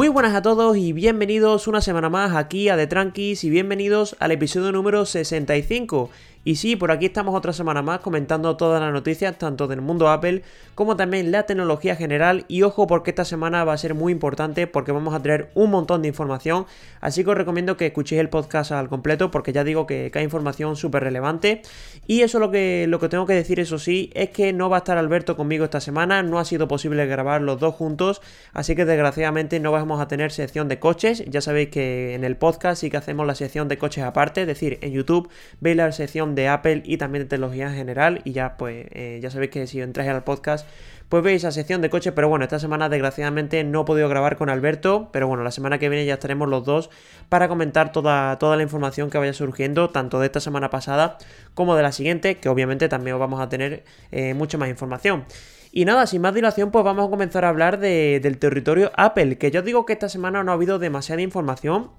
Muy buenas a todos y bienvenidos una semana más aquí a The Tranquis y bienvenidos al episodio número 65. Y sí, por aquí estamos otra semana más comentando todas las noticias, tanto del mundo Apple como también la tecnología general. Y ojo, porque esta semana va a ser muy importante porque vamos a tener un montón de información. Así que os recomiendo que escuchéis el podcast al completo porque ya digo que, hay información súper relevante. Y eso lo que, lo que tengo que decir, eso sí, es que no va a estar Alberto conmigo esta semana. No ha sido posible grabar los dos juntos. Así que desgraciadamente no vamos a tener sección de coches. Ya sabéis que en el podcast sí que hacemos la sección de coches aparte. Es decir, en YouTube veis la sección de Apple y también de tecnología en general. Y ya, pues, eh, ya sabéis que si entráis al podcast, pues veis la sección de coche. Pero bueno, esta semana desgraciadamente no he podido grabar con Alberto. Pero bueno, la semana que viene ya estaremos los dos para comentar toda, toda la información que vaya surgiendo, tanto de esta semana pasada como de la siguiente, que obviamente también vamos a tener eh, mucha más información. Y nada, sin más dilación, pues vamos a comenzar a hablar del territorio Apple, que yo digo que esta semana no ha habido demasiada información,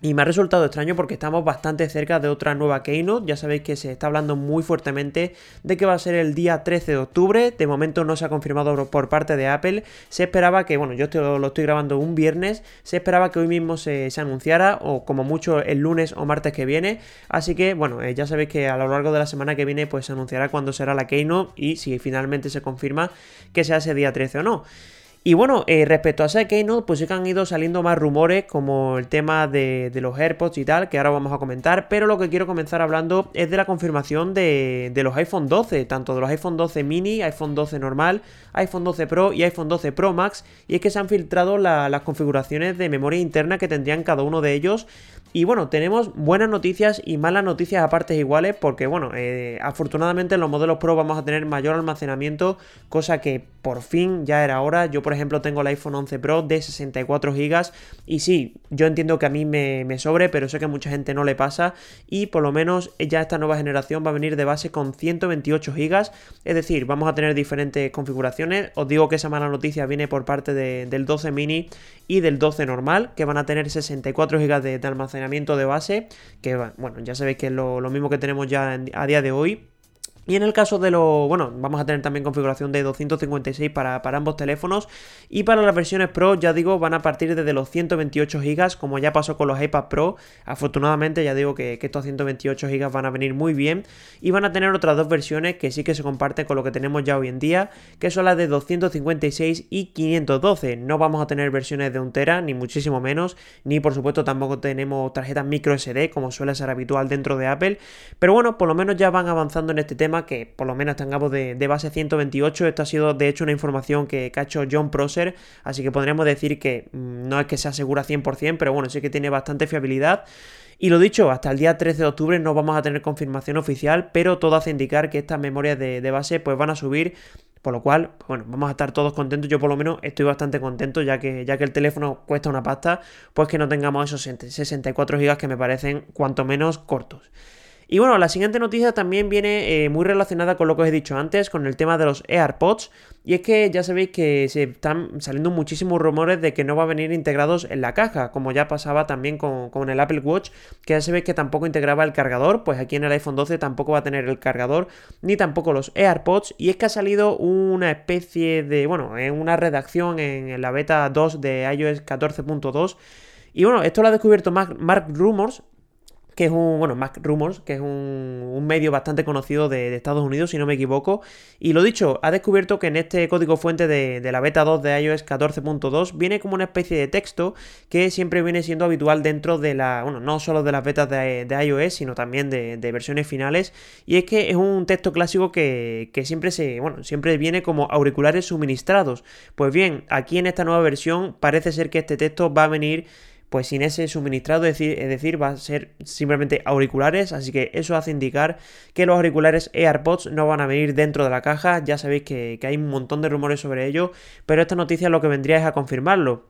y me ha resultado extraño porque estamos bastante cerca de otra nueva Keynote. Ya sabéis que se está hablando muy fuertemente de que va a ser el día 13 de octubre. De momento no se ha confirmado por parte de Apple. Se esperaba que, bueno, yo lo estoy grabando un viernes. Se esperaba que hoy mismo se, anunciara, o como mucho el lunes o martes que viene. Así que, bueno, eh, ya sabéis que a lo largo de la semana que viene, pues se anunciará cuándo será la Keynote y si finalmente se confirma que sea ese día 13 o no. Y bueno, eh, respecto a ese Keynote, pues sí que han ido saliendo más rumores como el tema de, los AirPods y tal, que ahora vamos a comentar, pero lo que quiero comenzar hablando es de la confirmación de, los iPhone 12, tanto de los iPhone 12 mini, iPhone 12 normal, iPhone 12 Pro y iPhone 12 Pro Max, y es que se han filtrado las configuraciones de memoria interna que tendrían cada uno de ellos y bueno, tenemos buenas noticias y malas noticias a partes iguales porque bueno, eh, afortunadamente en los modelos Pro vamos a tener mayor almacenamiento, cosa que por fin ya era hora. Yo por ejemplo tengo el iPhone 11 Pro de 64 GB y sí, yo entiendo que a mí me, me sobre, pero sé que a mucha gente no le pasa y por lo menos ya esta nueva generación va a venir de base con 128 GB, es decir, vamos a tener diferentes configuraciones. Os digo que esa mala noticia viene por parte del 12 mini y del 12 normal, que van a tener 64 GB de almacenamiento de base, que bueno, ya sabéis que es lo, mismo que tenemos ya a día de hoy. Y en el caso de lo, bueno, vamos a tener también configuración de 256 para, para, ambos teléfonos. Y para las versiones Pro, ya digo, van a partir desde los 128 GB, como ya pasó con los iPad Pro. Afortunadamente, ya digo que, estos 128 GB van a venir muy bien. Y van a tener otras dos versiones que sí que se comparten con lo que tenemos ya hoy en día, que son las de 256 y 512. No vamos a tener versiones de 1 tera, ni muchísimo menos, ni por supuesto tampoco tenemos tarjetas micro SD, como suele ser habitual dentro de Apple. Pero bueno, por lo menos ya van avanzando en este tema que por lo menos tengamos de, base 128. Esto ha sido de hecho una información que, ha hecho John Prosser, así que podríamos decir que mm, no es que se asegura 100%, pero bueno, sí que tiene bastante fiabilidad. Y lo dicho, hasta el día 13 de octubre no vamos a tener confirmación oficial, pero todo hace indicar que estas memorias de, base pues van a subir, por lo cual, bueno, vamos a estar todos contentos. Yo por lo menos estoy bastante contento, ya que, ya que el teléfono cuesta una pasta, pues que no tengamos esos 64 GB que me parecen cuanto menos cortos. Y bueno, la siguiente noticia también viene eh, muy relacionada con lo que os he dicho antes, con el tema de los AirPods. Y es que ya sabéis que se están saliendo muchísimos rumores de que no va a venir integrados en la caja, como ya pasaba también con, el Apple Watch, que ya sabéis que tampoco integraba el cargador, pues aquí en el iPhone 12 tampoco va a tener el cargador, ni tampoco los AirPods. Y es que ha salido una especie de, bueno, en una redacción en, la beta 2 de iOS 14.2. Y bueno, esto lo ha descubierto Mark Rumors, que es un, bueno, Mac Rumors, que es un, medio bastante conocido de, Estados Unidos, si no me equivoco. Y lo dicho, ha descubierto que en este código fuente de, la beta 2 de iOS 14.2 viene como una especie de texto que siempre viene siendo habitual dentro de la, bueno, no solo de las betas de, iOS, sino también de, versiones finales. Y es que es un texto clásico que, que siempre se, bueno, siempre viene como auriculares suministrados. Pues bien, aquí en esta nueva versión parece ser que este texto va a venir pues sin ese suministrado, es decir, va a ser simplemente auriculares, así que eso hace indicar que los auriculares AirPods no van a venir dentro de la caja, ya sabéis que, hay un montón de rumores sobre ello, pero esta noticia lo que vendría es a confirmarlo.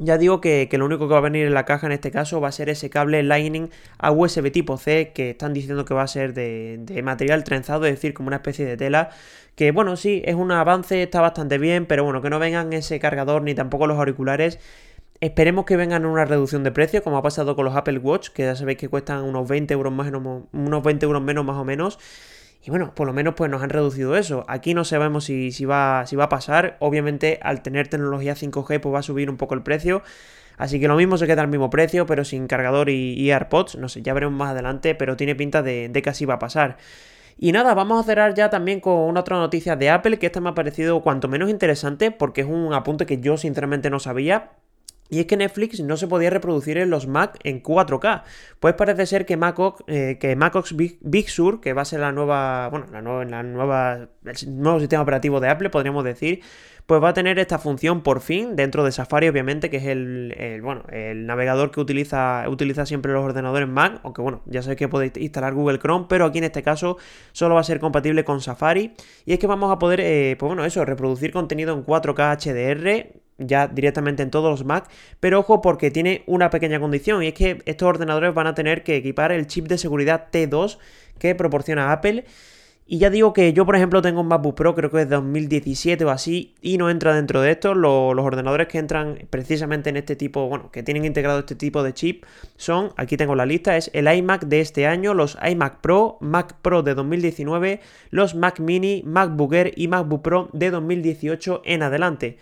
Ya digo que, lo único que va a venir en la caja en este caso va a ser ese cable Lightning a USB tipo C que están diciendo que va a ser de, de, material trenzado, es decir, como una especie de tela. Que bueno, sí, es un avance, está bastante bien, pero bueno, que no vengan ese cargador ni tampoco los auriculares Esperemos que vengan una reducción de precio, como ha pasado con los Apple Watch, que ya sabéis que cuestan unos 20 euros más, unos 20 euros menos más o menos. Y bueno, por lo menos pues nos han reducido eso. Aquí no sabemos si, si, va, si va a pasar. Obviamente al tener tecnología 5G pues va a subir un poco el precio. Así que lo mismo se queda al mismo precio, pero sin cargador y, AirPods. No sé, ya veremos más adelante, pero tiene pinta de, de que así va a pasar. Y nada, vamos a cerrar ya también con una otra noticia de Apple, que esta me ha parecido cuanto menos interesante, porque es un apunte que yo sinceramente no sabía. Y es que Netflix no se podía reproducir en los Mac en 4K. Pues parece ser que Macox, eh, Macox Big, Sur, que va a ser la nueva, bueno, la nueva, el nuevo sistema operativo de Apple, podríamos decir, pues va a tener esta función por fin dentro de Safari, obviamente, que es el, bueno, el navegador que utiliza, utiliza siempre los ordenadores Mac, aunque bueno, ya sabéis que podéis instalar Google Chrome, pero aquí en este caso solo va a ser compatible con Safari. Y es que vamos a poder, eh, pues bueno, eso, reproducir contenido en 4K HDR ya directamente en todos los Mac, pero ojo porque tiene una pequeña condición y es que estos ordenadores van a tener que equipar el chip de seguridad T2 que proporciona Apple y ya digo que yo, por ejemplo, tengo un MacBook Pro, creo que es 2017 o así, y no entra dentro de esto. Los, ordenadores que entran precisamente en este tipo, bueno, que tienen integrado este tipo de chip, son, aquí tengo la lista, es el iMac de este año, los iMac Pro, Mac Pro de 2019, los Mac Mini, MacBook Air y MacBook Pro de 2018 en adelante.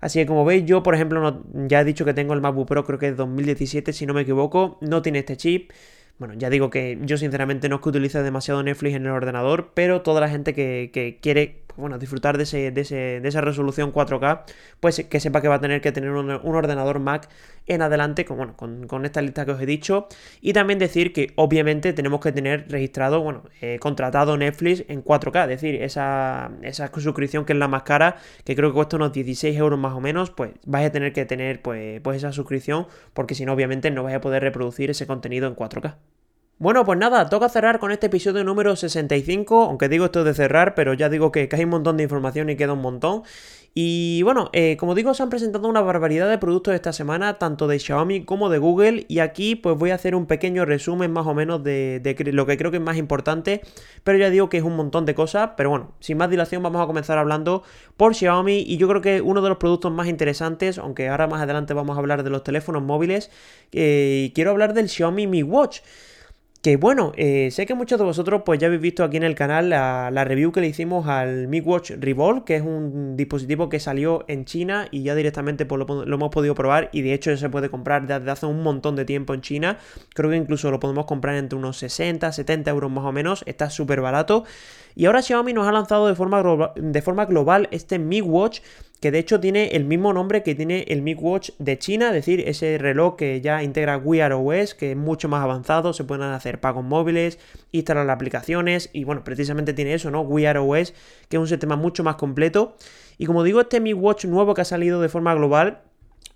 Así que como veis, yo por ejemplo ya he dicho que tengo el MacBook Pro, creo que es 2017 si no me equivoco, no tiene este chip. Bueno, ya digo que yo sinceramente no es que utilice demasiado Netflix en el ordenador, pero toda la gente que, que quiere bueno, disfrutar de, ese, de, ese, de, esa resolución 4K, pues que sepa que va a tener que tener un, ordenador Mac en adelante con, bueno, con, esta lista que os he dicho. Y también decir que obviamente tenemos que tener registrado, bueno, eh, contratado Netflix en 4K, es decir, esa, esa suscripción que es la más cara, que creo que cuesta unos 16 euros más o menos, pues vais a tener que tener pues, pues esa suscripción, porque si no, obviamente no vais a poder reproducir ese contenido en 4K. Bueno, pues nada, toca cerrar con este episodio número 65, aunque digo esto de cerrar, pero ya digo que, hay un montón de información y queda un montón. Y bueno, eh, como digo, se han presentado una barbaridad de productos esta semana, tanto de Xiaomi como de Google, y aquí pues voy a hacer un pequeño resumen más o menos de, lo que creo que es más importante, pero ya digo que es un montón de cosas, pero bueno, sin más dilación vamos a comenzar hablando por Xiaomi, y yo creo que uno de los productos más interesantes, aunque ahora más adelante vamos a hablar de los teléfonos móviles, eh, quiero hablar del Xiaomi Mi Watch. Que bueno, eh, sé que muchos de vosotros pues ya habéis visto aquí en el canal la, review que le hicimos al Mi Watch Revolve, que es un dispositivo que salió en China y ya directamente pues, lo, hemos podido probar y de hecho se puede comprar desde hace un montón de tiempo en China. Creo que incluso lo podemos comprar entre unos 60, 70 euros más o menos, está súper barato. Y ahora Xiaomi nos ha lanzado de forma, de forma global este Mi Watch que de hecho tiene el mismo nombre que tiene el Mi Watch de China, es decir, ese reloj que ya integra Wear OS, que es mucho más avanzado, se pueden hacer pagos móviles, instalar aplicaciones y bueno, precisamente tiene eso, ¿no? Wear OS, que es un sistema mucho más completo. Y como digo, este Mi Watch nuevo que ha salido de forma global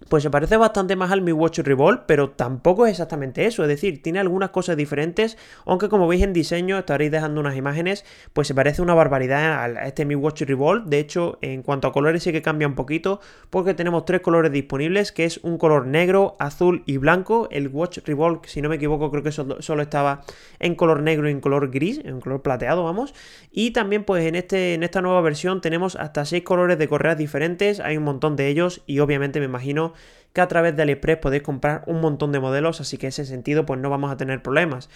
pues se parece bastante más al Mi Watch Revolve, pero tampoco es exactamente eso, es decir, tiene algunas cosas diferentes, aunque como veis en diseño, estaréis dejando unas imágenes, pues se parece una barbaridad a este Mi Watch Revolve, de hecho, en cuanto a colores sí que cambia un poquito, porque tenemos tres colores disponibles, que es un color negro, azul y blanco, el Watch Revolve, si no me equivoco, creo que solo estaba en color negro y en color gris, en color plateado, vamos, y también pues en, este, en esta nueva versión tenemos hasta seis colores de correas diferentes, hay un montón de ellos, y obviamente me imagino que a través de AliExpress podéis comprar un montón de modelos, así que en ese sentido pues no vamos a tener problemas.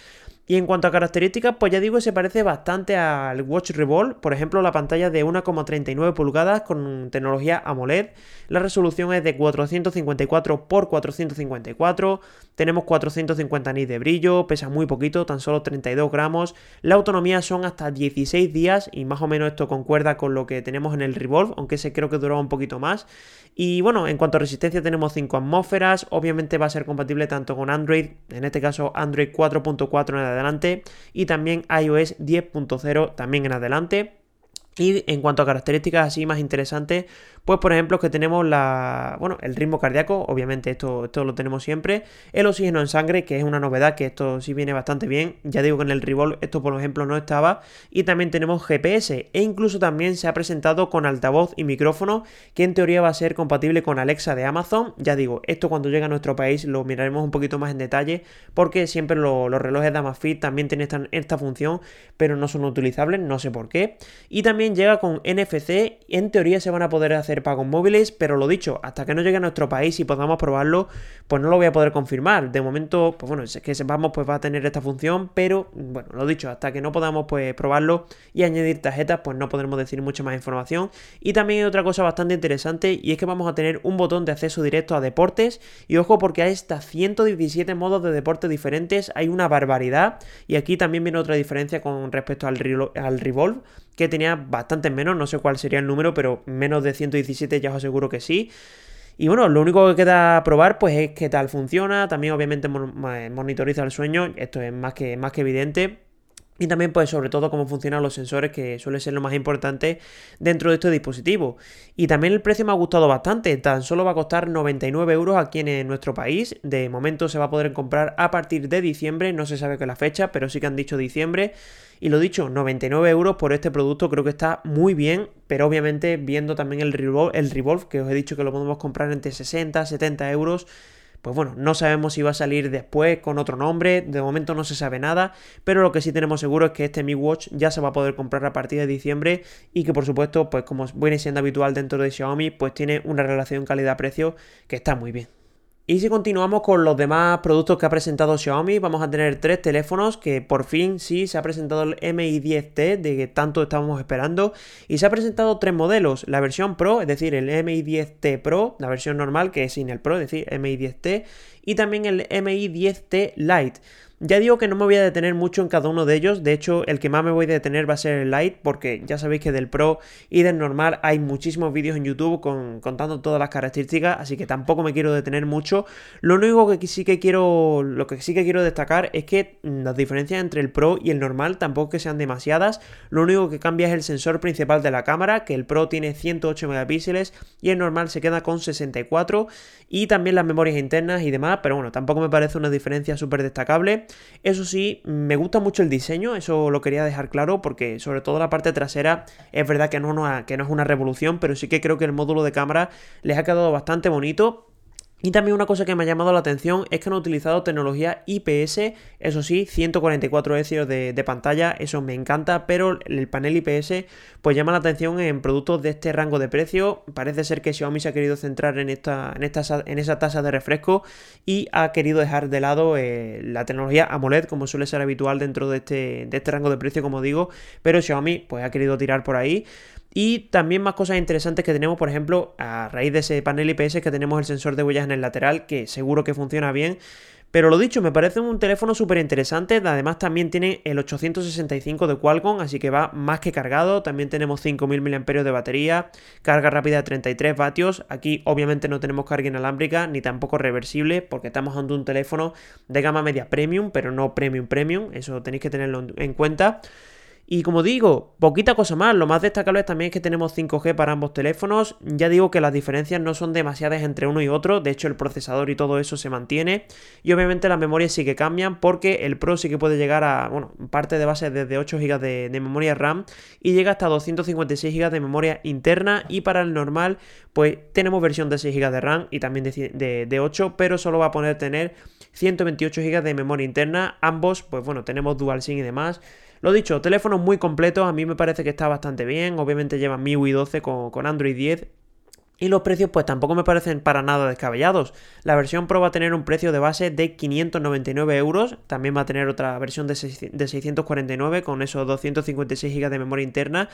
Y en cuanto a características, pues ya digo, se parece bastante al Watch Revolve. Por ejemplo, la pantalla de 1,39 pulgadas con tecnología AMOLED. La resolución es de 454 x 454. Tenemos 450 nits de brillo, pesa muy poquito, tan solo 32 gramos. La autonomía son hasta 16 días y más o menos esto concuerda con lo que tenemos en el Revolve, aunque ese creo que duraba un poquito más. Y bueno, en cuanto a resistencia tenemos 5 atmósferas. Obviamente va a ser compatible tanto con Android, en este caso Android 4.4 en adelante y también iOS 10.0 también en adelante. Y en cuanto a características así más interesantes, pues por ejemplo que tenemos la, bueno, el ritmo cardíaco, obviamente esto, esto lo tenemos siempre, el oxígeno en sangre, que es una novedad, que esto sí viene bastante bien, ya digo que en el Revolve esto por ejemplo no estaba, y también tenemos GPS, e incluso también se ha presentado con altavoz y micrófono, que en teoría va a ser compatible con Alexa de Amazon, ya digo, esto cuando llegue a nuestro país lo miraremos un poquito más en detalle, porque siempre los relojes de Amazfit también tienen esta función, pero no son utilizables, no sé por qué, y también llega con NFC, en teoría se van a poder hacer pagos móviles, pero lo dicho, hasta que no llegue a nuestro país y podamos probarlo, pues no lo voy a poder confirmar. De momento, pues bueno, es que sepamos, pues va a tener esta función, pero bueno, lo dicho, hasta que no podamos pues probarlo y añadir tarjetas, pues no podremos decir mucha más información. Y también hay otra cosa bastante interesante y es que vamos a tener un botón de acceso directo a deportes y ojo porque hay hasta 117 modos de deporte diferentes, hay una barbaridad y aquí también viene otra diferencia con respecto al, al Revolve que tenía bastantes menos, no sé cuál sería el número, pero menos de 117 ya os aseguro que sí. Y bueno, lo único que queda probar pues es qué tal funciona, también obviamente monitoriza el sueño, esto es más que, más que evidente. Y también, pues, sobre todo, cómo funcionan los sensores, que suele ser lo más importante dentro de este dispositivo. Y también el precio me ha gustado bastante. Tan solo va a costar 99 euros aquí en nuestro país. De momento se va a poder comprar a partir de diciembre. No se sabe qué la fecha, pero sí que han dicho diciembre. Y lo dicho, 99 euros por este producto creo que está muy bien. Pero obviamente, viendo también el Revolve, el Revolve que os he dicho que lo podemos comprar entre 60 70 euros pues bueno, no sabemos si va a salir después con otro nombre, de momento no se sabe nada, pero lo que sí tenemos seguro es que este Mi Watch ya se va a poder comprar a partir de diciembre y que por supuesto, pues como viene siendo habitual dentro de Xiaomi, pues tiene una relación calidad-precio que está muy bien. Y si continuamos con los demás productos que ha presentado Xiaomi, vamos a tener tres teléfonos que por fin sí se ha presentado el Mi 10T de que tanto estábamos esperando y se ha presentado tres modelos, la versión Pro, es decir, el Mi 10T Pro, la versión normal que es sin el Pro, es decir, Mi 10T y también el Mi 10T Lite. Ya digo que no me voy a detener mucho en cada uno de ellos, de hecho el que más me voy a detener va a ser el Lite porque ya sabéis que del Pro y del normal hay muchísimos vídeos en YouTube con, contando todas las características, así que tampoco me quiero detener mucho. Lo único que sí que quiero, lo que sí que quiero destacar es que las diferencias entre el Pro y el normal tampoco que sean demasiadas, lo único que cambia es el sensor principal de la cámara, que el Pro tiene 108 megapíxeles y el normal se queda con 64 y también las memorias internas y demás, pero bueno, tampoco me parece una diferencia súper destacable. Eso sí, me gusta mucho el diseño, eso lo quería dejar claro porque sobre todo la parte trasera es verdad que no, que no es una revolución, pero sí que creo que el módulo de cámara les ha quedado bastante bonito y también una cosa que me ha llamado la atención es que han utilizado tecnología IPS, eso sí, 144 Hz de, pantalla, eso me encanta, pero el panel IPS pues llama la atención en productos de este rango de precio. Parece ser que Xiaomi se ha querido centrar en, esta, en, esta, en esa tasa de refresco y ha querido dejar de lado eh, la tecnología AMOLED, como suele ser habitual dentro de este, de este rango de precio, como digo, pero Xiaomi pues ha querido tirar por ahí. Y también más cosas interesantes que tenemos, por ejemplo, a raíz de ese panel IPS que tenemos el sensor de huellas en el lateral, que seguro que funciona bien. Pero lo dicho, me parece un teléfono súper interesante. Además, también tiene el 865 de Qualcomm, así que va más que cargado. También tenemos 5000 mAh de batería, carga rápida de 33 vatios. Aquí, obviamente, no tenemos carga inalámbrica ni tampoco reversible, porque estamos ante un teléfono de gama media premium, pero no premium premium. Eso tenéis que tenerlo en cuenta. Y como digo, poquita cosa más, lo más destacable también es que tenemos 5G para ambos teléfonos, ya digo que las diferencias no son demasiadas entre uno y otro, de hecho el procesador y todo eso se mantiene, y obviamente las memorias sí que cambian porque el Pro sí que puede llegar a, bueno, parte de base desde 8 GB de, memoria RAM y llega hasta 256 GB de memoria interna. Y para el normal pues tenemos versión de 6 GB de RAM y también de, de 8, pero solo va a poder tener 128 GB de memoria interna, ambos pues bueno, tenemos DualSync y demás, lo dicho, teléfonos muy completos, a mí me parece que está bastante bien, obviamente llevan MIUI 12 con, con Android 10 y los precios pues tampoco me parecen para nada descabellados. La versión Pro va a tener un precio de base de 599 euros. También va a tener otra versión de, 649 con esos 256 GB de memoria interna.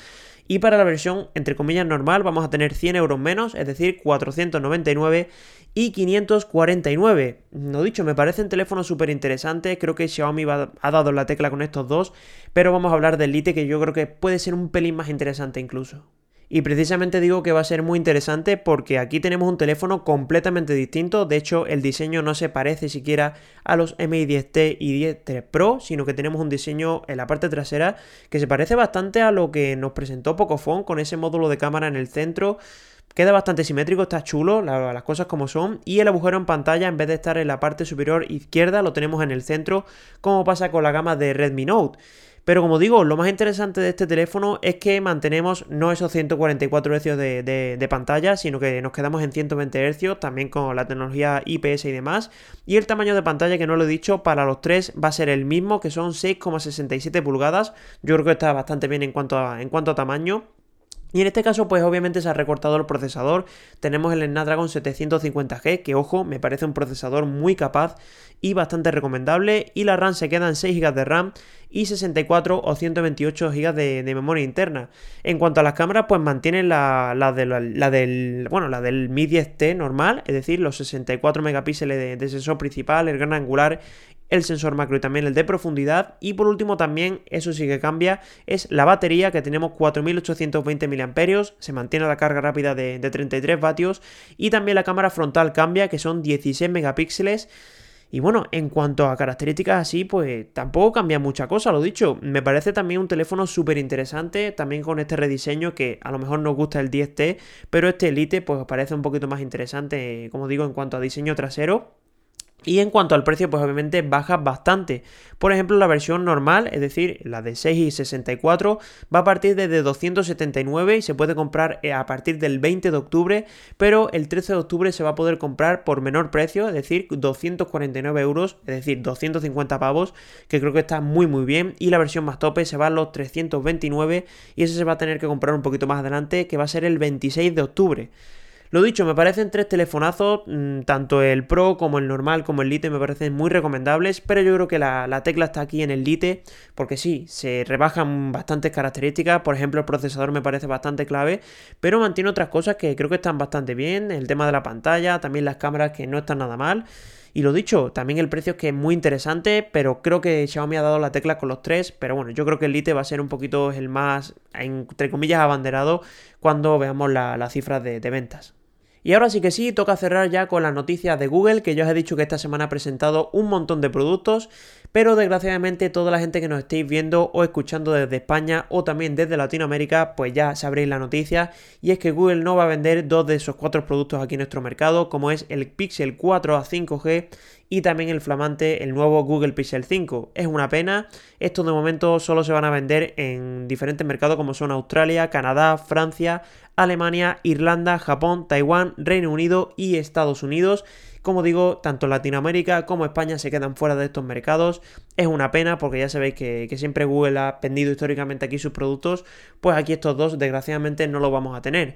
Y para la versión entre comillas normal vamos a tener 100 euros menos, es decir, 499 y 549. No dicho, me parecen teléfonos súper interesantes. Creo que Xiaomi ha dado la tecla con estos dos. Pero vamos a hablar del Lite que yo creo que puede ser un pelín más interesante incluso. Y precisamente digo que va a ser muy interesante porque aquí tenemos un teléfono completamente distinto. De hecho, el diseño no se parece siquiera a los Mi 10T y 10T Pro, sino que tenemos un diseño en la parte trasera que se parece bastante a lo que nos presentó Pocophone con ese módulo de cámara en el centro. Queda bastante simétrico, está chulo, las cosas como son. Y el agujero en pantalla, en vez de estar en la parte superior izquierda, lo tenemos en el centro, como pasa con la gama de Redmi Note. Pero como digo, lo más interesante de este teléfono es que mantenemos no esos 144 Hz de, pantalla, sino que nos quedamos en 120 Hz, también con la tecnología IPS y demás. Y el tamaño de pantalla, que no lo he dicho, para los tres va a ser el mismo, que son 6,67 pulgadas. Yo creo que está bastante bien en cuanto en cuanto a tamaño. Y en este caso, pues obviamente se ha recortado el procesador. Tenemos el Snapdragon 750G, que ojo, me parece un procesador muy capaz y bastante recomendable. Y la RAM se queda en 6 GB de RAM y 64 o 128 GB de, memoria interna. En cuanto a las cámaras, pues mantienen la, la, del, bueno, la del Mi 10T normal, es decir, los 64 megapíxeles de, de sensor principal, el gran angular el sensor macro y también el de profundidad. Y por último también, eso sí que cambia, es la batería que tenemos 4820 mAh, se mantiene la carga rápida de, 33 vatios y también la cámara frontal cambia que son 16 megapíxeles. Y bueno, en cuanto a características así, pues tampoco cambia mucha cosa, lo dicho. Me parece también un teléfono súper interesante, también con este rediseño que a lo mejor nos gusta el 10T, pero este Elite pues parece un poquito más interesante, como digo, en cuanto a diseño trasero. Y en cuanto al precio, pues obviamente baja bastante. Por ejemplo, la versión normal, es decir, la de 6 y 64, va a partir desde 279 y se puede comprar eh, a partir del 20 de octubre, pero el 13 de octubre se va a poder comprar por menor precio, es decir, 249 euros, es decir, 250 pavos, que creo que está muy muy bien. Y la versión más tope se va a los 329 y ese se va a tener que comprar un poquito más adelante, que va a ser el 26 de octubre. Lo dicho, me parecen tres telefonazos, mm, tanto el Pro como el normal como el Lite me parecen muy recomendables, pero yo creo que la, tecla está aquí en el Lite, porque sí, se rebajan bastantes características, por ejemplo el procesador me parece bastante clave, pero mantiene otras cosas que creo que están bastante bien, el tema de la pantalla, también las cámaras que no están nada mal. Y lo dicho, también el precio es que es muy interesante, pero creo que Xiaomi ha dado la tecla con los tres. Pero bueno, yo creo que el Lite va a ser un poquito el más, entre comillas, abanderado cuando veamos las cifras de ventas. Y ahora sí que sí, toca cerrar ya con las noticias de Google, que yo os he dicho que esta semana ha presentado un montón de productos, pero desgraciadamente toda la gente que nos estéis viendo o escuchando desde España o también desde Latinoamérica, pues ya sabréis la noticia, y es que Google no va a vender dos de esos cuatro productos aquí en nuestro mercado, como es el Pixel 4 a 5G y también el flamante, el nuevo Google Pixel 5. Es una pena, estos de momento solo se van a vender en diferentes mercados como son Australia, Canadá, Francia, Alemania, Irlanda, Japón, Taiwán, Reino Unido y Estados Unidos. Como digo, tanto Latinoamérica como España se quedan fuera de estos mercados. Es una pena porque ya sabéis que, que, siempre Google ha vendido históricamente aquí sus productos. Pues aquí estos dos desgraciadamente no los vamos a tener.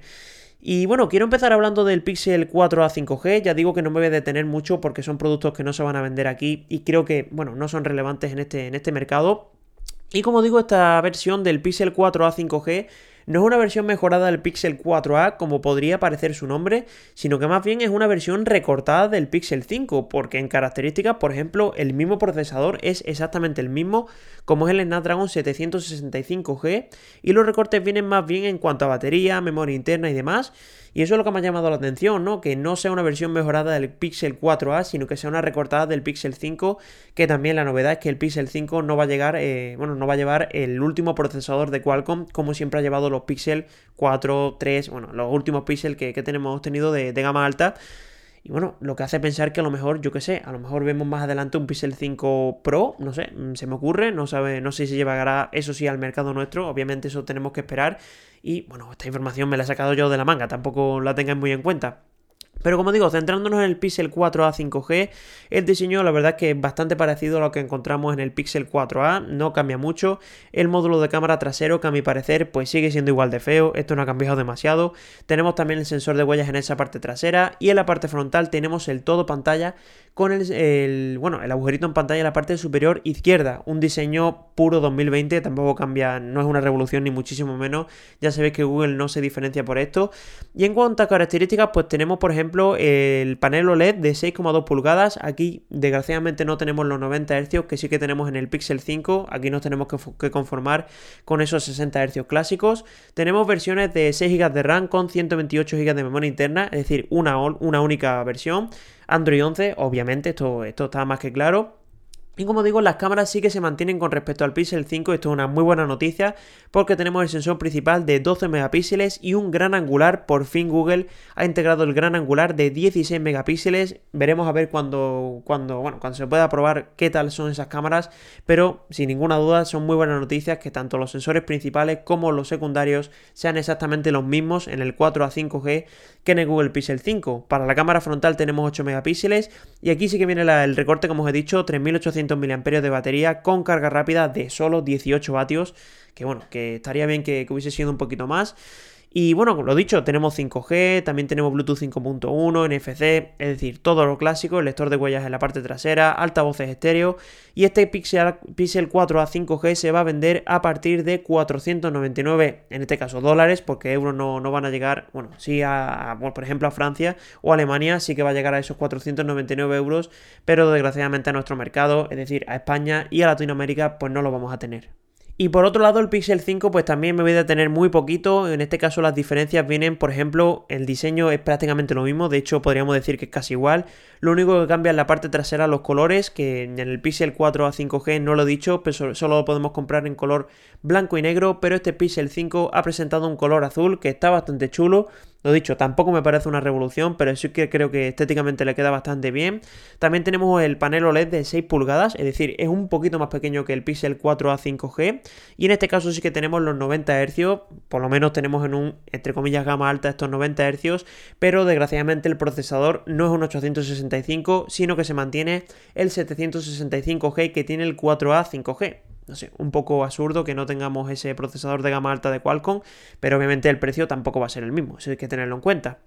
Y bueno, quiero empezar hablando del Pixel 4a 5G. Ya digo que no me voy a detener mucho porque son productos que no se van a vender aquí y creo que, bueno, no son relevantes en este, en este mercado. Y como digo, esta versión del Pixel 4a 5G no es una versión mejorada del Pixel 4a como podría parecer su nombre, sino que más bien es una versión recortada del Pixel 5, porque en características, por ejemplo, el mismo procesador es exactamente el mismo como es el Snapdragon 765G y los recortes vienen más bien en cuanto a batería, memoria interna y demás. Y eso es lo que me ha llamado la atención, ¿no? Que no sea una versión mejorada del Pixel 4a, sino que sea una recortada del Pixel 5, que también la novedad es que el Pixel 5 no va a llegar, eh, bueno, no va a llevar el último procesador de Qualcomm, como siempre ha llevado los Pixel 4, 3, bueno, los últimos Pixel que, tenemos tenido de, de gama alta. Y bueno, lo que hace pensar que a lo mejor, yo qué sé, a lo mejor vemos más adelante un Pixel 5 Pro, no sé, mm, se me ocurre, no sabe, no sé si llevará eso sí al mercado nuestro, obviamente eso tenemos que esperar. Y bueno, esta información me la he sacado yo de la manga, tampoco la tengáis muy en cuenta. Pero como digo, centrándonos en el Pixel 4a 5G, el diseño la verdad que es bastante parecido a lo que encontramos en el Pixel 4a, no cambia mucho. El módulo de cámara trasero, que a mi parecer pues sigue siendo igual de feo, esto no ha cambiado demasiado. Tenemos también el sensor de huellas en esa parte trasera y en la parte frontal tenemos el todo pantalla con el, bueno, el agujerito en pantalla en la parte superior izquierda, un diseño puro 2020, tampoco cambia, no es una revolución ni muchísimo menos, ya sabéis que Google no se diferencia por esto. Y en cuanto a características, pues tenemos por ejemplo el panel OLED de 6,2 pulgadas. Aquí desgraciadamente no tenemos los 90 Hz que sí que tenemos en el Pixel 5. Aquí nos tenemos que, conformar con esos 60 Hz clásicos. Tenemos versiones de 6 GB de RAM con 128 GB de memoria interna, es decir, una, una única versión. Android 11, obviamente, esto, esto está más que claro. Y como digo, las cámaras sí que se mantienen con respecto al Pixel 5, esto es una muy buena noticia porque tenemos el sensor principal de 12 megapíxeles y un gran angular, por fin Google ha integrado el gran angular de 16 megapíxeles, veremos a ver cuando, cuando, bueno, cuando se pueda probar qué tal son esas cámaras, pero sin ninguna duda son muy buenas noticias que tanto los sensores principales como los secundarios sean exactamente los mismos en el 4 a 5G que en el Google Pixel 5. Para la cámara frontal tenemos 8 megapíxeles y aquí sí que viene el recorte, como os he dicho, 3800 mAh de batería con carga rápida de solo 18 vatios, que bueno, que estaría bien que, hubiese sido un poquito más. Y bueno, lo dicho, tenemos 5G, también tenemos Bluetooth 5.1, NFC, es decir, todo lo clásico, el lector de huellas en la parte trasera, altavoces estéreo. Y este Pixel, Pixel 4a 5G se va a vender a partir de 499, en este caso dólares, porque euros no, van a llegar, bueno, sí a, por ejemplo, a Francia o Alemania, sí que va a llegar a esos 499 euros, pero desgraciadamente a nuestro mercado, es decir, a España y a Latinoamérica, pues no lo vamos a tener. Y por otro lado, el Pixel 5 pues también me voy a detener muy poquito. En este caso las diferencias vienen, por ejemplo, el diseño es prácticamente lo mismo. De hecho, podríamos decir que es casi igual. Lo único que cambia es la parte trasera los colores, que en el Pixel 4 a 5G no lo he dicho, pero solo lo podemos comprar en color blanco y negro. Pero este Pixel 5 ha presentado un color azul que está bastante chulo. Lo dicho, tampoco me parece una revolución, pero sí que creo que estéticamente le queda bastante bien. También tenemos el panel OLED de 6 pulgadas, es decir, es un poquito más pequeño que el Pixel 4a 5G. Y en este caso sí que tenemos los 90 Hz, por lo menos tenemos en un, entre comillas, gama alta estos 90 Hz, pero desgraciadamente el procesador no es un 865, sino que se mantiene el 765G que tiene el 4a 5G no sé, un poco absurdo que no tengamos ese procesador de gama alta de Qualcomm, pero obviamente el precio tampoco va a ser el mismo, eso hay que tenerlo en cuenta.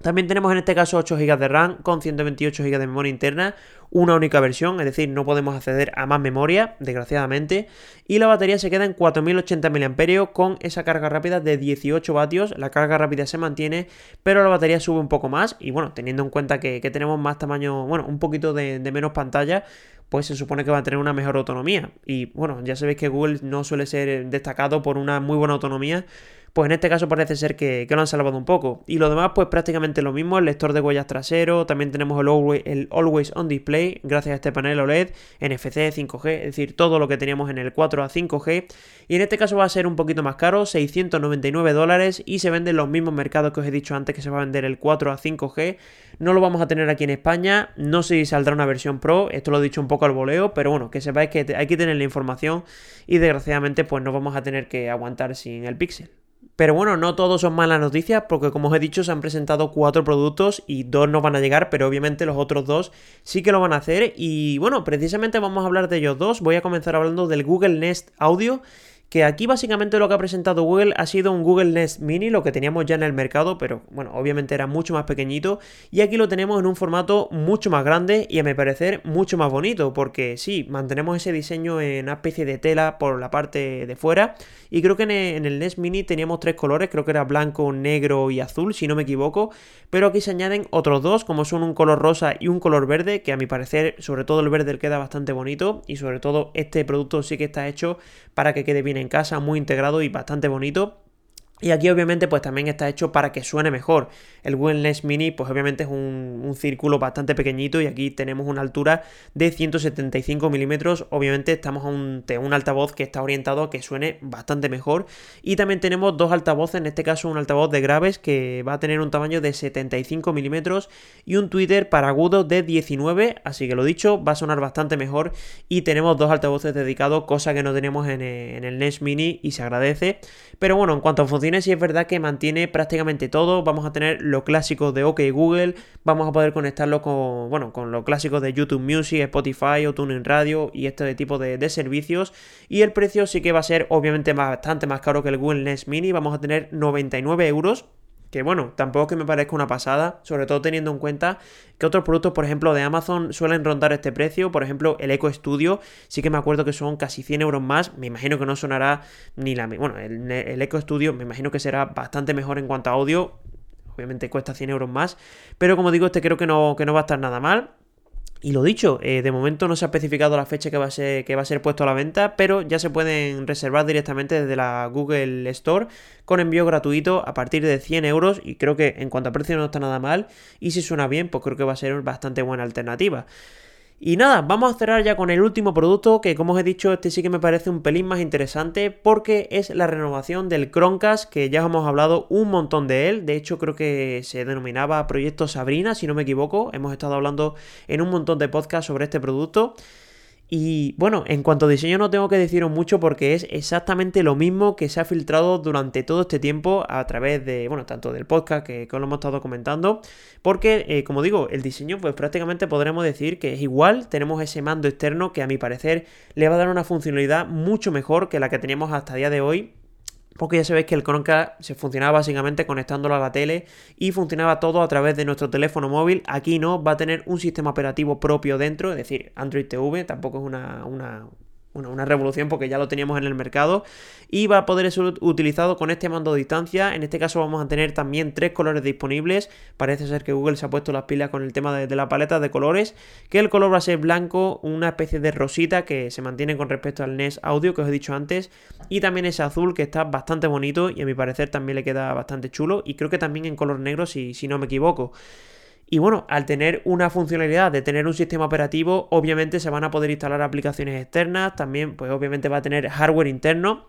También tenemos en este caso 8 GB de RAM con 128 GB de memoria interna, una única versión, es decir, no podemos acceder a más memoria, desgraciadamente, y la batería se queda en 4080 mAh con esa carga rápida de 18 vatios, la carga rápida se mantiene, pero la batería sube un poco más, y bueno, teniendo en cuenta que, tenemos más tamaño, bueno, un poquito de menos pantalla, pues se supone que va a tener una mejor autonomía. Y bueno, ya sabéis que Google no suele ser destacado por una muy buena autonomía pues en este caso parece ser que, lo han salvado un poco. Y lo demás, pues prácticamente lo mismo, el lector de huellas trasero, también tenemos el always, On Display, gracias a este panel OLED, NFC, 5G, es decir, todo lo que teníamos en el 4 a 5G. Y en este caso va a ser un poquito más caro, 699 dólares, y se vende en los mismos mercados que os he dicho antes que se va a vender el 4 a 5G. No lo vamos a tener aquí en España, no sé si saldrá una versión Pro, esto lo he dicho un poco al voleo, pero bueno, que sepáis que hay que tener la información y desgraciadamente pues no vamos a tener que aguantar sin el Pixel. Pero bueno, no todos son malas noticias porque como os he dicho se han presentado cuatro productos y dos no van a llegar, pero obviamente los otros dos sí que lo van a hacer y bueno, precisamente vamos a hablar de ellos dos. Voy a comenzar hablando del Google Nest Audio que aquí básicamente lo que ha presentado Google ha sido un Google Nest Mini, lo que teníamos ya en el mercado, pero bueno, obviamente era mucho más pequeñito, y aquí lo tenemos en un formato mucho más grande y a mi parecer mucho más bonito, porque sí, mantenemos ese diseño en una especie de tela por la parte de fuera, y creo que en el Nest Mini teníamos tres colores, creo que era blanco, negro y azul, si no me equivoco, pero aquí se añaden otros dos, como son un color rosa y un color verde, que a mi parecer, sobre todo el verde queda bastante bonito, y sobre todo este producto sí que está hecho para que quede bien en casa, muy integrado y bastante bonito. Y aquí obviamente pues también está hecho para que suene mejor. El Nest Mini pues obviamente es un, círculo bastante pequeñito y aquí tenemos una altura de 175 milímetros. Obviamente estamos ante un altavoz que está orientado a que suene bastante mejor. Y también tenemos dos altavoces, en este caso un altavoz de graves que va a tener un tamaño de 75 milímetros y un tweeter para agudo de 19. Así que lo dicho, va a sonar bastante mejor. Y tenemos dos altavoces dedicados, cosa que no tenemos en el, en el Nest Mini y se agradece. Pero bueno, en cuanto a funciones y es verdad que mantiene prácticamente todo. Vamos a tener lo clásico de OK Google, vamos a poder conectarlo con, bueno, con lo clásico de YouTube Music, Spotify o TuneIn Radio y este tipo de, de servicios. Y el precio sí que va a ser obviamente bastante más caro que el Google Nest Mini. Vamos a tener 99 euros que bueno, tampoco es que me parezca una pasada, sobre todo teniendo en cuenta que otros productos, por ejemplo, de Amazon suelen rondar este precio. Por ejemplo, el Eco Studio, sí que me acuerdo que son casi 100 euros más. Me imagino que no sonará ni la... Bueno, el, el Eco Studio me imagino que será bastante mejor en cuanto a audio. Obviamente cuesta 100 euros más. Pero como digo, este creo que no, que no va a estar nada mal. Y lo dicho, eh, de momento no se ha especificado la fecha que va, a ser, que va a ser puesto a la venta, pero ya se pueden reservar directamente desde la Google Store con envío gratuito a partir de 100 euros y creo que en cuanto a precio no está nada mal y si suena bien pues creo que va a ser bastante buena alternativa. Y nada, vamos a cerrar ya con el último producto que como os he dicho este sí que me parece un pelín más interesante porque es la renovación del Chromecast que ya hemos hablado un montón de él, de hecho creo que se denominaba Proyecto Sabrina si no me equivoco, hemos estado hablando en un montón de podcasts sobre este producto y bueno, en cuanto a diseño no tengo que deciros mucho porque es exactamente lo mismo que se ha filtrado durante todo este tiempo a través de, bueno, tanto del podcast que, que lo hemos estado comentando, porque eh, como digo, el diseño pues prácticamente podremos decir que es igual, tenemos ese mando externo que a mi parecer le va a dar una funcionalidad mucho mejor que la que teníamos hasta el día de hoy porque ya sabéis que el Chromecast se funcionaba básicamente conectándolo a la tele y funcionaba todo a través de nuestro teléfono móvil. Aquí no, va a tener un sistema operativo propio dentro, es decir, Android TV, tampoco es una, una una, revolución porque ya lo teníamos en el mercado y va a poder ser utilizado con este mando de distancia. En este caso vamos a tener también tres colores disponibles. Parece ser que Google se ha puesto las pilas con el tema de, la paleta de colores, que el color va a ser blanco, una especie de rosita que se mantiene con respecto al NES Audio que os he dicho antes y también ese azul que está bastante bonito y a mi parecer también le queda bastante chulo y creo que también en color negro si, si no me equivoco. Y bueno, al tener una funcionalidad de tener un sistema operativo, obviamente se van a poder instalar aplicaciones externas, también pues obviamente va a tener hardware interno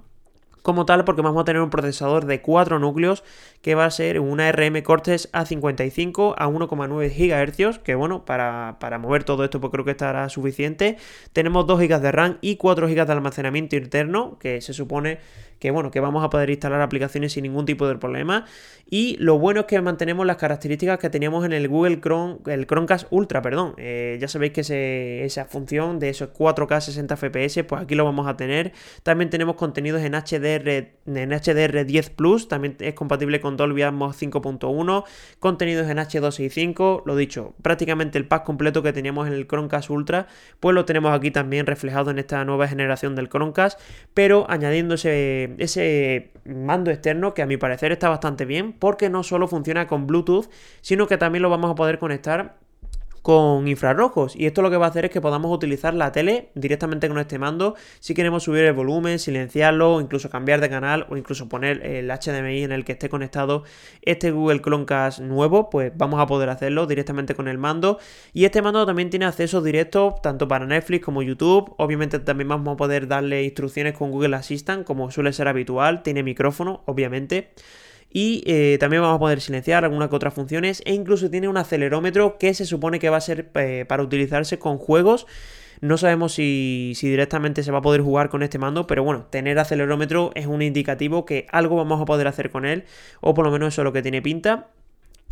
como tal porque vamos a tener un procesador de 4 núcleos que va a ser una RM Cortex A55 a 1,9 GHz, que bueno, para, para, mover todo esto pues creo que estará suficiente. Tenemos 2 GB de RAM y 4 GB de almacenamiento interno, que se supone que bueno, que vamos a poder instalar aplicaciones sin ningún tipo de problema. Y lo bueno es que mantenemos las características que teníamos en el Google Chrome, el Chromecast Ultra, perdón. Eh, ya sabéis que esa función de esos 4K 60 FPS, pues aquí lo vamos a tener. También tenemos contenidos en HDR, en HDR10 Plus, también es compatible con Dolby Atmos 5.1, contenidos en H265, lo dicho, prácticamente el pack completo que teníamos en el Chromecast Ultra, pues lo tenemos aquí también reflejado en esta nueva generación del Chromecast, pero añadiéndose ese, mando externo que a mi parecer está bastante bien porque no solo funciona con Bluetooth, sino que también lo vamos a poder conectar con infrarrojos. Y esto lo que va a hacer es que podamos utilizar la tele directamente con este mando. Si queremos subir el volumen, silenciarlo, incluso cambiar de canal o incluso poner el HDMI en el que esté conectado este Google Chromecast nuevo, pues vamos a poder hacerlo directamente con el mando. Y este mando también tiene acceso directo tanto para Netflix como YouTube, obviamente también vamos a poder darle instrucciones con Google Assistant como suele ser habitual, tiene micrófono obviamente y eh, también vamos a poder silenciar algunas otras funciones e incluso tiene un acelerómetro que se supone que va a ser eh, para utilizarse con juegos. No sabemos si, si, directamente se va a poder jugar con este mando, pero bueno, tener acelerómetro es un indicativo que algo vamos a poder hacer con él, o por lo menos eso es lo que tiene pinta.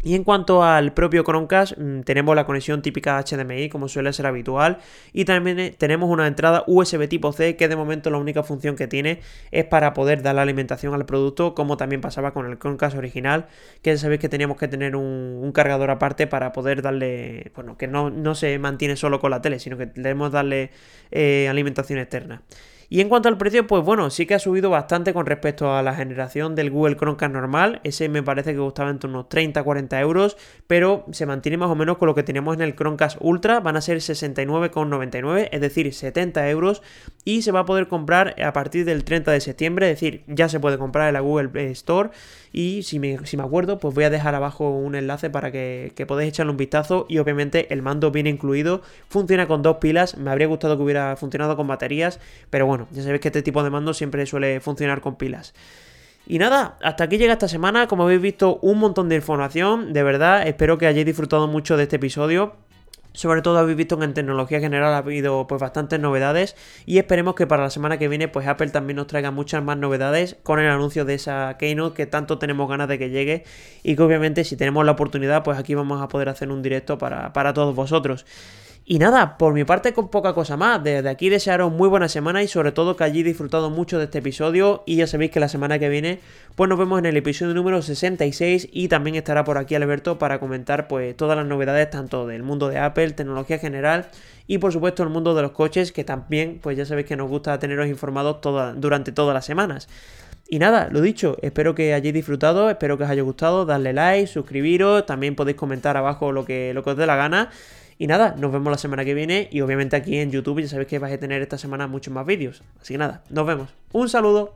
Y en cuanto al propio Chromecast, mm, tenemos la conexión típica HDMI, como suele ser habitual, y también eh, tenemos una entrada USB tipo C, que de momento la única función que tiene es para poder dar la alimentación al producto, como también pasaba con el Chromecast original, que ya sabéis que teníamos que tener un, cargador aparte para poder darle, bueno, que no, no, se mantiene solo con la tele, sino que debemos darle eh, alimentación externa. Y en cuanto al precio, pues bueno, sí que ha subido bastante con respecto a la generación del Google Chromecast normal. Ese me parece que costaba entre unos 30-40 euros, pero se mantiene más o menos con lo que teníamos en el Chromecast Ultra. Van a ser 69,99, es decir, 70 euros. Y se va a poder comprar a partir del 30 de septiembre, es decir, ya se puede comprar en la Google Store. Y si me, si me acuerdo, pues voy a dejar abajo un enlace para que, que podáis echarle un vistazo. Y obviamente el mando viene incluido, funciona con dos pilas. Me habría gustado que hubiera funcionado con baterías, pero bueno ya sabéis que este tipo de mando siempre suele funcionar con pilas. Y nada, hasta aquí llega esta semana. Como habéis visto, un montón de información. De verdad, espero que hayáis disfrutado mucho de este episodio. Sobre todo habéis visto que en tecnología general ha habido pues bastantes novedades y esperemos que para la semana que viene pues Apple también nos traiga muchas más novedades con el anuncio de esa Keynote que tanto tenemos ganas de que llegue y que obviamente si tenemos la oportunidad pues aquí vamos a poder hacer un directo para, para todos vosotros. Y nada, por mi parte con poca cosa más, desde aquí desearos muy buena semana y sobre todo que hayáis disfrutado mucho de este episodio y ya sabéis que la semana que viene pues nos vemos en el episodio número 66 y también estará por aquí Alberto para comentar pues todas las novedades tanto del mundo de Apple, tecnología general y por supuesto el mundo de los coches que también pues ya sabéis que nos gusta teneros informados durante todas las semanas. Y nada, lo dicho, espero que hayáis disfrutado, espero que os haya gustado, darle like, suscribiros, también podéis comentar abajo lo que, lo que os dé la gana. Y nada, nos vemos la semana que viene y obviamente aquí en YouTube ya sabéis que vais a tener esta semana muchos más vídeos. Así que nada, nos vemos. Un saludo.